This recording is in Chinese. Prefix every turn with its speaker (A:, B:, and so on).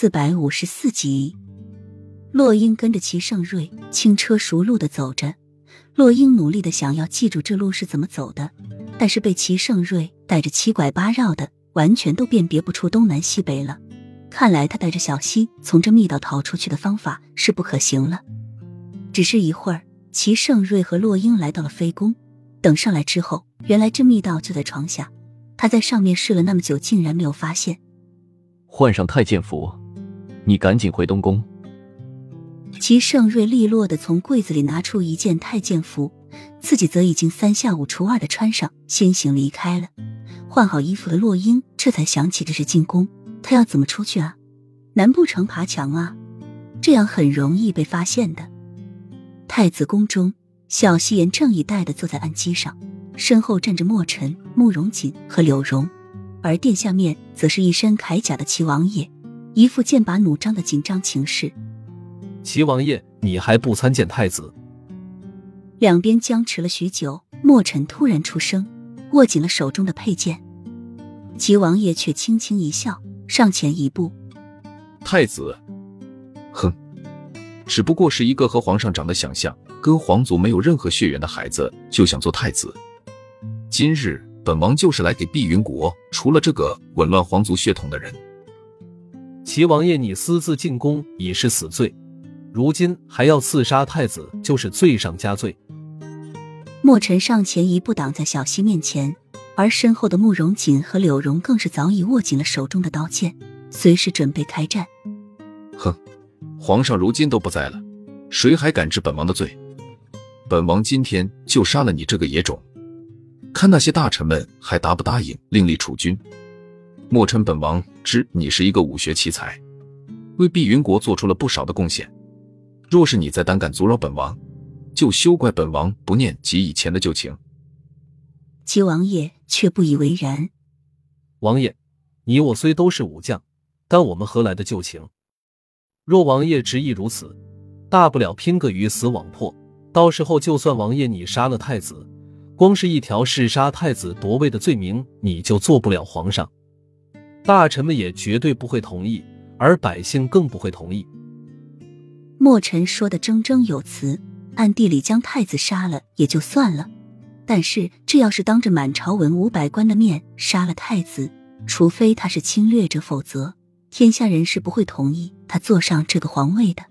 A: 四百五十四集，洛英跟着齐盛瑞轻车熟路的走着。洛英努力的想要记住这路是怎么走的，但是被齐盛瑞带着七拐八绕的，完全都辨别不出东南西北了。看来他带着小溪从这密道逃出去的方法是不可行了。只是一会儿，齐盛瑞和洛英来到了飞宫，等上来之后，原来这密道就在床下。他在上面试了那么久，竟然没有发现。
B: 换上太监服，你赶紧回东宫。
A: 齐盛瑞利落的从柜子里拿出一件太监服，自己则已经三下五除二的穿上，先行离开了。换好衣服的洛英这才想起这是进宫，他要怎么出去啊？难不成爬墙啊？这样很容易被发现的。太子宫中，小夕颜正以待的坐在案几上，身后站着墨尘、慕容锦和柳荣。而殿下面则是一身铠甲的齐王爷，一副剑拔弩张的紧张情势。
C: 齐王爷，你还不参见太子？
A: 两边僵持了许久，墨尘突然出声，握紧了手中的佩剑。齐王爷却轻轻一笑，上前一步：“
D: 太子，哼，只不过是一个和皇上长得想象、跟皇族没有任何血缘的孩子，就想做太子。今日。”本王就是来给碧云国除了这个紊乱皇族血统的人。
C: 齐王爷，你私自进宫已是死罪，如今还要刺杀太子，就是罪上加罪。
A: 墨尘上前一步挡在小溪面前，而身后的慕容锦和柳荣更是早已握紧了手中的刀剑，随时准备开战。
D: 哼，皇上如今都不在了，谁还敢治本王的罪？本王今天就杀了你这个野种！看那些大臣们还答不答应另立储君？莫称本王知你是一个武学奇才，为碧云国做出了不少的贡献。若是你再胆敢阻扰本王，就休怪本王不念及以前的旧情。
A: 齐王爷却不以为然。
C: 王爷，你我虽都是武将，但我们何来的旧情？若王爷执意如此，大不了拼个鱼死网破。到时候就算王爷你杀了太子。光是一条弑杀太子夺位的罪名，你就做不了皇上，大臣们也绝对不会同意，而百姓更不会同意。
A: 墨尘说的铮铮有词，暗地里将太子杀了也就算了，但是这要是当着满朝文武百官的面杀了太子，除非他是侵略者，否则天下人是不会同意他坐上这个皇位的。